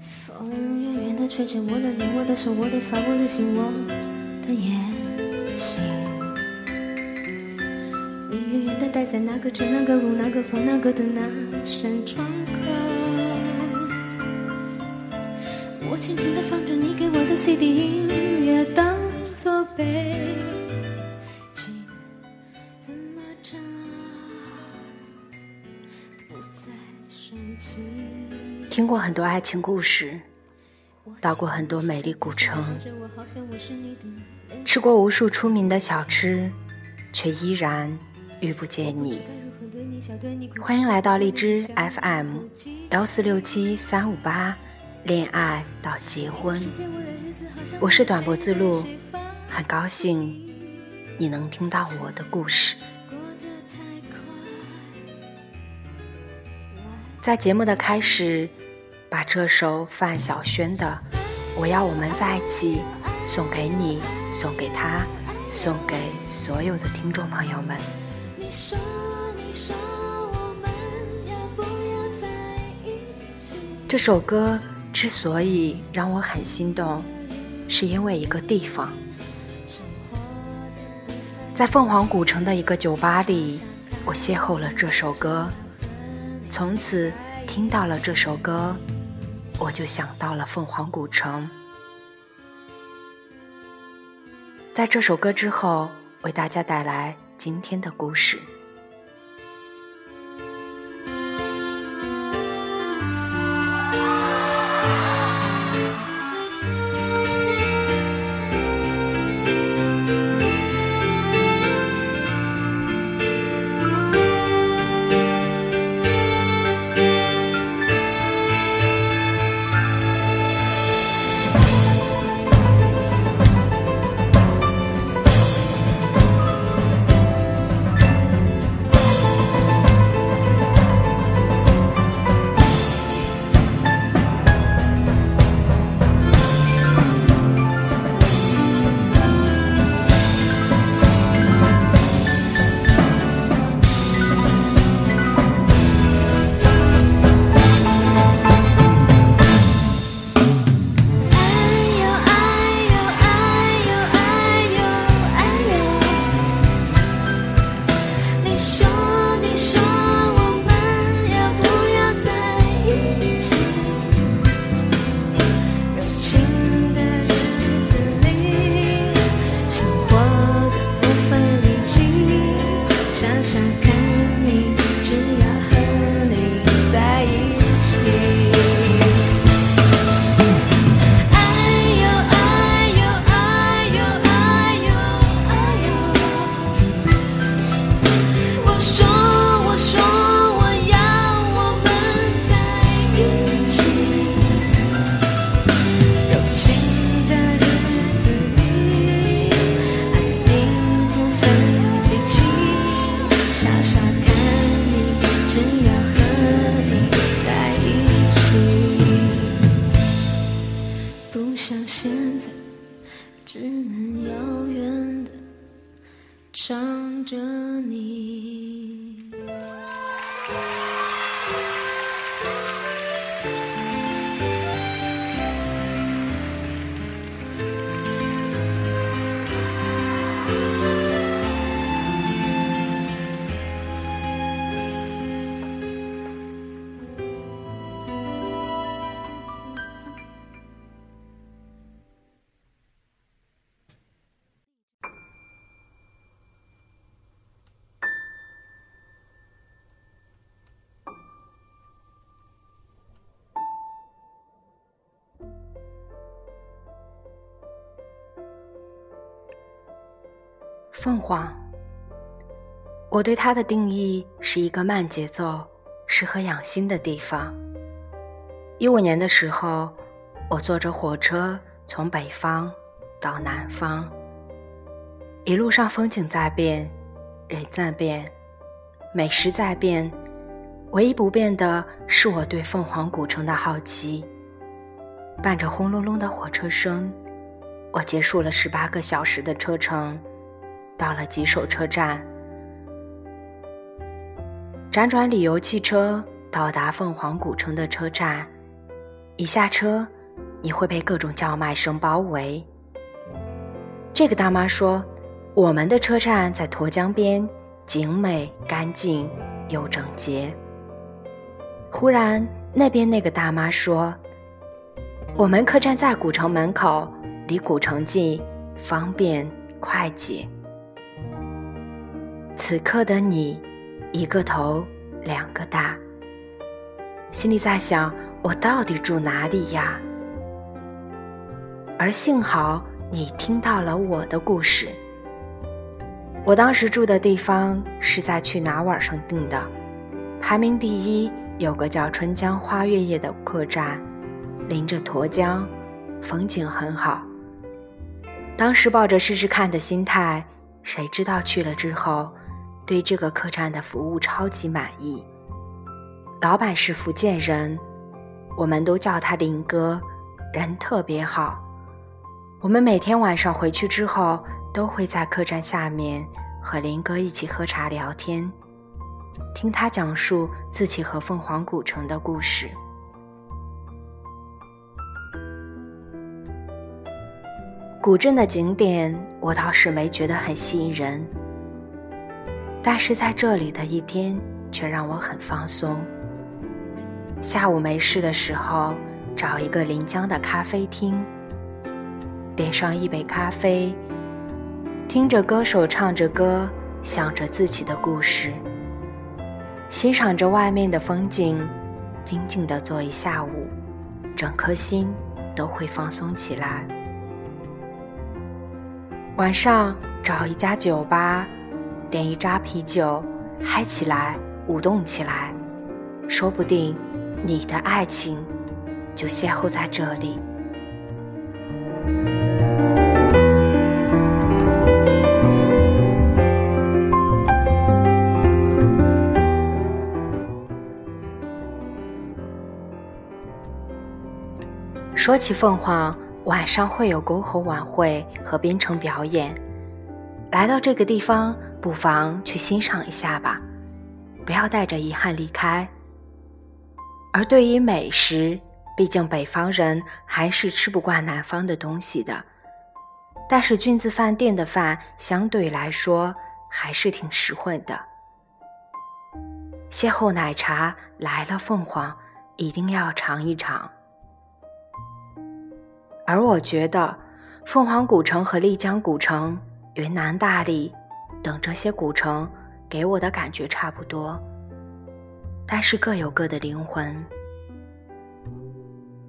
风远远的吹着我的脸，我的手，我的发，我的心，我的眼睛。你远远的待在那个城，那个路，那个风，那个灯，那扇窗口。我轻轻的放着你给我的 CD 音乐，当作背听过很多爱情故事，到过很多美丽古城，吃过无数出名的小吃，却依然遇不见你。欢迎来到荔枝 FM 幺四六七三五八，恋爱到结婚，我是短脖子鹿，很高兴你能听到我的故事。在节目的开始。把这首范晓萱的《我要我们在一起》送给你，送给他，送给所有的听众朋友们。这首歌之所以让我很心动，是因为一个地方，在凤凰古城的一个酒吧里，我邂逅了这首歌，从此听到了这首歌。我就想到了凤凰古城。在这首歌之后，为大家带来今天的故事。唱着你。凤凰，我对它的定义是一个慢节奏、适合养心的地方。一五年的时候，我坐着火车从北方到南方，一路上风景在变，人在变，美食在变，唯一不变的是我对凤凰古城的好奇。伴着轰隆隆的火车声，我结束了十八个小时的车程。到了吉首车站。辗转旅游汽车到达凤凰古城的车站，一下车，你会被各种叫卖声包围。这个大妈说：“我们的车站在沱江边，景美、干净又整洁。”忽然，那边那个大妈说：“我们客栈在古城门口，离古城近，方便快捷。”此刻的你。一个头，两个大，心里在想：我到底住哪里呀？而幸好你听到了我的故事。我当时住的地方是在去哪网上订的，排名第一，有个叫春江花月夜的客栈，临着沱江，风景很好。当时抱着试试看的心态，谁知道去了之后。对这个客栈的服务超级满意，老板是福建人，我们都叫他林哥，人特别好。我们每天晚上回去之后，都会在客栈下面和林哥一起喝茶聊天，听他讲述自己和凤凰古城的故事。古镇的景点，我倒是没觉得很吸引人。但是在这里的一天却让我很放松。下午没事的时候，找一个临江的咖啡厅，点上一杯咖啡，听着歌手唱着歌，想着自己的故事，欣赏着外面的风景，静静的坐一下午，整颗心都会放松起来。晚上找一家酒吧。点一扎啤酒，嗨起来，舞动起来，说不定你的爱情就邂逅在这里。说起凤凰，晚上会有篝火晚会和边城表演。来到这个地方。不妨去欣赏一下吧，不要带着遗憾离开。而对于美食，毕竟北方人还是吃不惯南方的东西的。但是君子饭店的饭相对来说还是挺实惠的。邂逅奶茶来了，凤凰一定要尝一尝。而我觉得，凤凰古城和丽江古城、云南大理。等这些古城给我的感觉差不多，但是各有各的灵魂。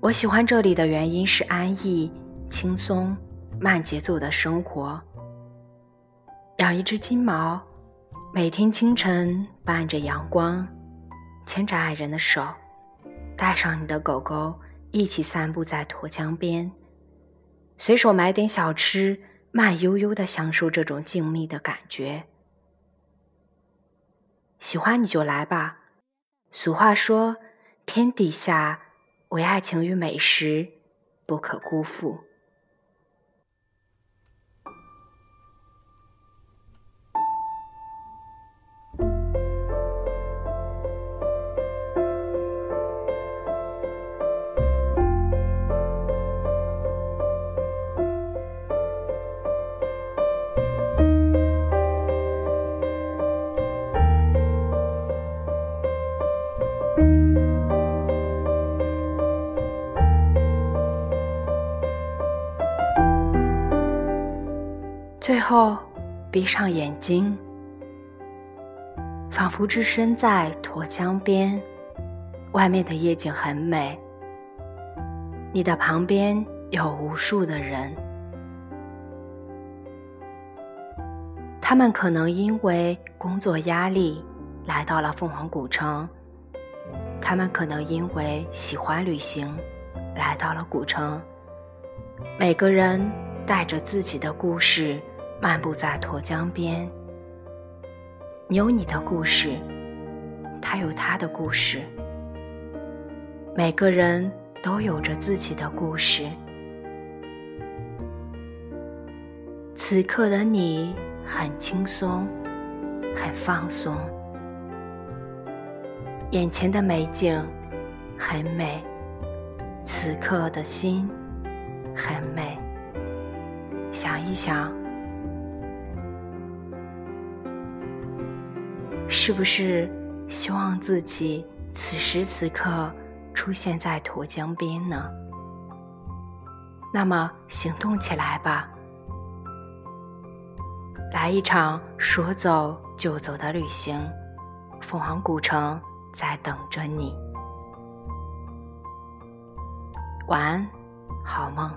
我喜欢这里的原因是安逸、轻松、慢节奏的生活。养一只金毛，每天清晨伴着阳光，牵着爱人的手，带上你的狗狗，一起散步在沱江边，随手买点小吃。慢悠悠的享受这种静谧的感觉，喜欢你就来吧。俗话说，天底下唯爱情与美食不可辜负。后，闭上眼睛，仿佛置身在沱江边，外面的夜景很美。你的旁边有无数的人，他们可能因为工作压力来到了凤凰古城，他们可能因为喜欢旅行来到了古城。每个人带着自己的故事。漫步在沱江边，你有你的故事，他有他的故事，每个人都有着自己的故事。此刻的你很轻松，很放松。眼前的美景很美，此刻的心很美。想一想，是不是希望自己此时此刻出现在沱江边呢？那么行动起来吧，来一场说走就走的旅行，凤凰古城在等着你。晚安，好梦。